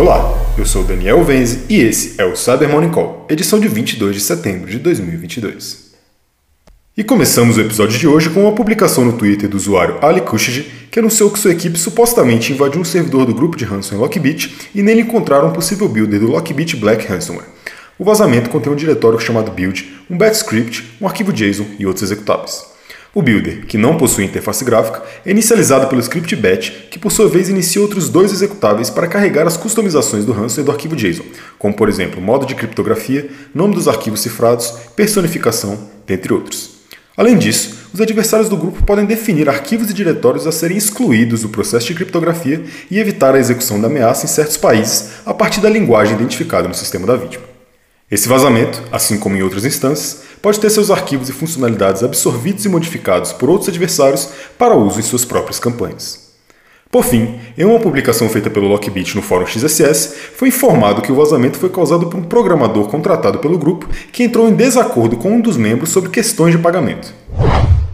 Olá, eu sou Daniel Venze e esse é o Cyber Morning Call, edição de 22 de setembro de 2022. E começamos o episódio de hoje com uma publicação no Twitter do usuário Ali Kushij, que anunciou que sua equipe supostamente invadiu um servidor do grupo de ransomware Lockbit e nele encontraram um possível builder do Lockbit Black Ransomware. O vazamento contém um diretório chamado build, um batch script, um arquivo JSON e outros executáveis. O builder, que não possui interface gráfica, é inicializado pelo script batch, que por sua vez inicia outros dois executáveis para carregar as customizações do ransomware do arquivo JSON, como por exemplo modo de criptografia, nome dos arquivos cifrados, personificação, dentre outros. Além disso, os adversários do grupo podem definir arquivos e diretórios a serem excluídos do processo de criptografia e evitar a execução da ameaça em certos países a partir da linguagem identificada no sistema da vítima. Esse vazamento, assim como em outras instâncias, pode ter seus arquivos e funcionalidades absorvidos e modificados por outros adversários para uso em suas próprias campanhas. Por fim, em uma publicação feita pelo Lockbit no fórum XSS, foi informado que o vazamento foi causado por um programador contratado pelo grupo que entrou em desacordo com um dos membros sobre questões de pagamento.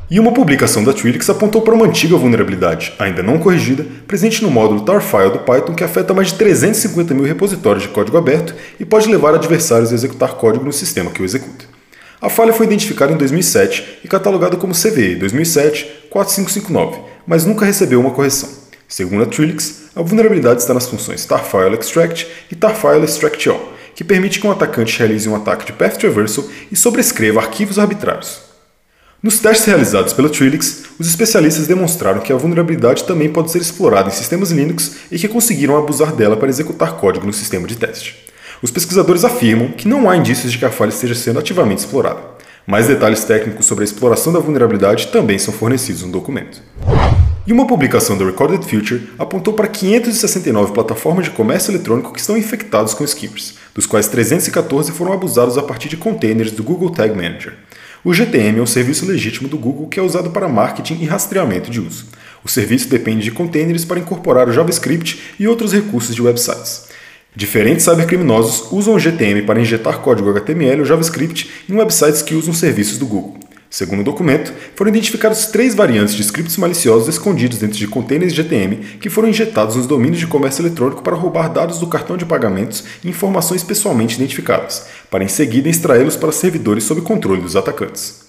E uma publicação da Twilix apontou para uma antiga vulnerabilidade, ainda não corrigida, presente no módulo tarfile do Python que afeta mais de 350 mil repositórios de código aberto e pode levar adversários a executar código no sistema que o executa. A falha foi identificada em 2007 e catalogada como CVE 2007-4559, mas nunca recebeu uma correção. Segundo a Twilix, a vulnerabilidade está nas funções tarfile extract e tarfile extract all, que permite que um atacante realize um ataque de path traversal e sobrescreva arquivos arbitrários. Nos testes realizados pela Trilix, os especialistas demonstraram que a vulnerabilidade também pode ser explorada em sistemas Linux e que conseguiram abusar dela para executar código no sistema de teste. Os pesquisadores afirmam que não há indícios de que a falha esteja sendo ativamente explorada. Mais detalhes técnicos sobre a exploração da vulnerabilidade também são fornecidos no documento. E uma publicação do Recorded Future apontou para 569 plataformas de comércio eletrônico que estão infectadas com skimmers, dos quais 314 foram abusados a partir de containers do Google Tag Manager. O GTM é um serviço legítimo do Google que é usado para marketing e rastreamento de uso. O serviço depende de containers para incorporar o JavaScript e outros recursos de websites. Diferentes cybercriminosos usam o GTM para injetar código HTML ou JavaScript em websites que usam serviços do Google. Segundo o documento, foram identificados três variantes de scripts maliciosos escondidos dentro de containers GTM que foram injetados nos domínios de comércio eletrônico para roubar dados do cartão de pagamentos e informações pessoalmente identificadas, para em seguida extraí-los para servidores sob controle dos atacantes.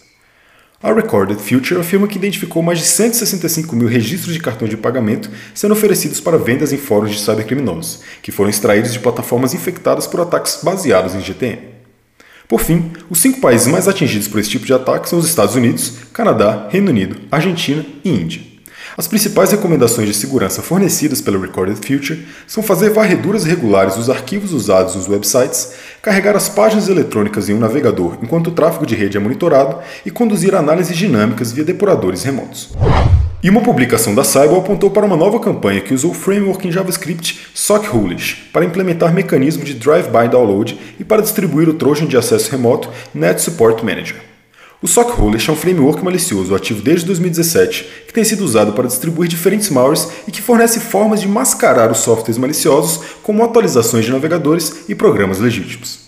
A Recorded Future afirma que identificou mais de 165 mil registros de cartão de pagamento sendo oferecidos para vendas em fóruns de cybercriminosos, que foram extraídos de plataformas infectadas por ataques baseados em GTM. Por fim, os cinco países mais atingidos por esse tipo de ataque são os Estados Unidos, Canadá, Reino Unido, Argentina e Índia. As principais recomendações de segurança fornecidas pela Recorded Future são fazer varreduras regulares dos arquivos usados nos websites, carregar as páginas eletrônicas em um navegador enquanto o tráfego de rede é monitorado e conduzir análises dinâmicas via depuradores remotos. E uma publicação da Cyber apontou para uma nova campanha que usou o framework em JavaScript SockHoolish para implementar mecanismo de drive-by download e para distribuir o Trojan de acesso remoto Net Support Manager. O SockHoolish é um framework malicioso ativo desde 2017 que tem sido usado para distribuir diferentes malwares e que fornece formas de mascarar os softwares maliciosos como atualizações de navegadores e programas legítimos.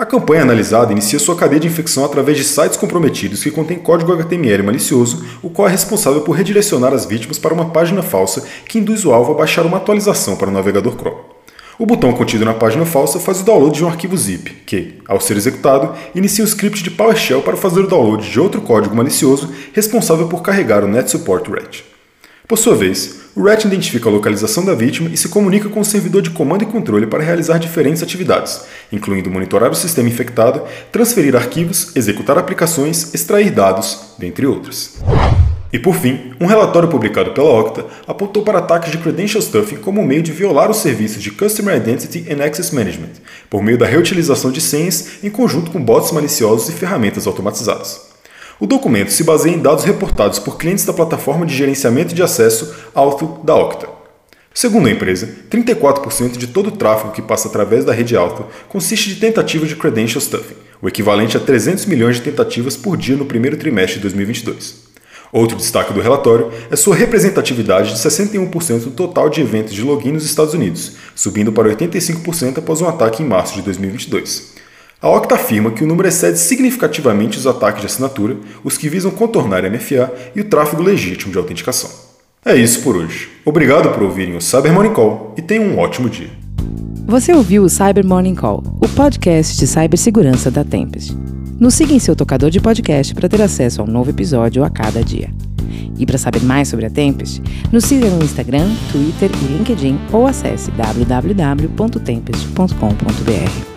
A campanha analisada inicia sua cadeia de infecção através de sites comprometidos que contêm código HTML malicioso, o qual é responsável por redirecionar as vítimas para uma página falsa que induz o alvo a baixar uma atualização para o navegador Chrome. O botão contido na página falsa faz o download de um arquivo zip, que, ao ser executado, inicia o script de PowerShell para fazer o download de outro código malicioso responsável por carregar o Net Support Ret. Por sua vez, o RAT identifica a localização da vítima e se comunica com o servidor de comando e controle para realizar diferentes atividades, incluindo monitorar o sistema infectado, transferir arquivos, executar aplicações, extrair dados, dentre outras. E por fim, um relatório publicado pela Okta apontou para ataques de credential stuffing como meio de violar os serviços de Customer Identity and Access Management, por meio da reutilização de senhas em conjunto com bots maliciosos e ferramentas automatizadas. O documento se baseia em dados reportados por clientes da plataforma de gerenciamento de acesso Auto da Okta. Segundo a empresa, 34% de todo o tráfego que passa através da rede Auto consiste de tentativas de credential stuffing, o equivalente a 300 milhões de tentativas por dia no primeiro trimestre de 2022. Outro destaque do relatório é sua representatividade de 61% do total de eventos de login nos Estados Unidos, subindo para 85% após um ataque em março de 2022. A Okta afirma que o número excede significativamente os ataques de assinatura, os que visam contornar a MFA e o tráfego legítimo de autenticação. É isso por hoje. Obrigado por ouvirem o Cyber Morning Call e tenham um ótimo dia. Você ouviu o Cyber Morning Call, o podcast de cibersegurança da Tempest. Nos siga em seu tocador de podcast para ter acesso a um novo episódio a cada dia. E para saber mais sobre a Tempest, nos siga no Instagram, Twitter e LinkedIn ou acesse www.tempest.com.br.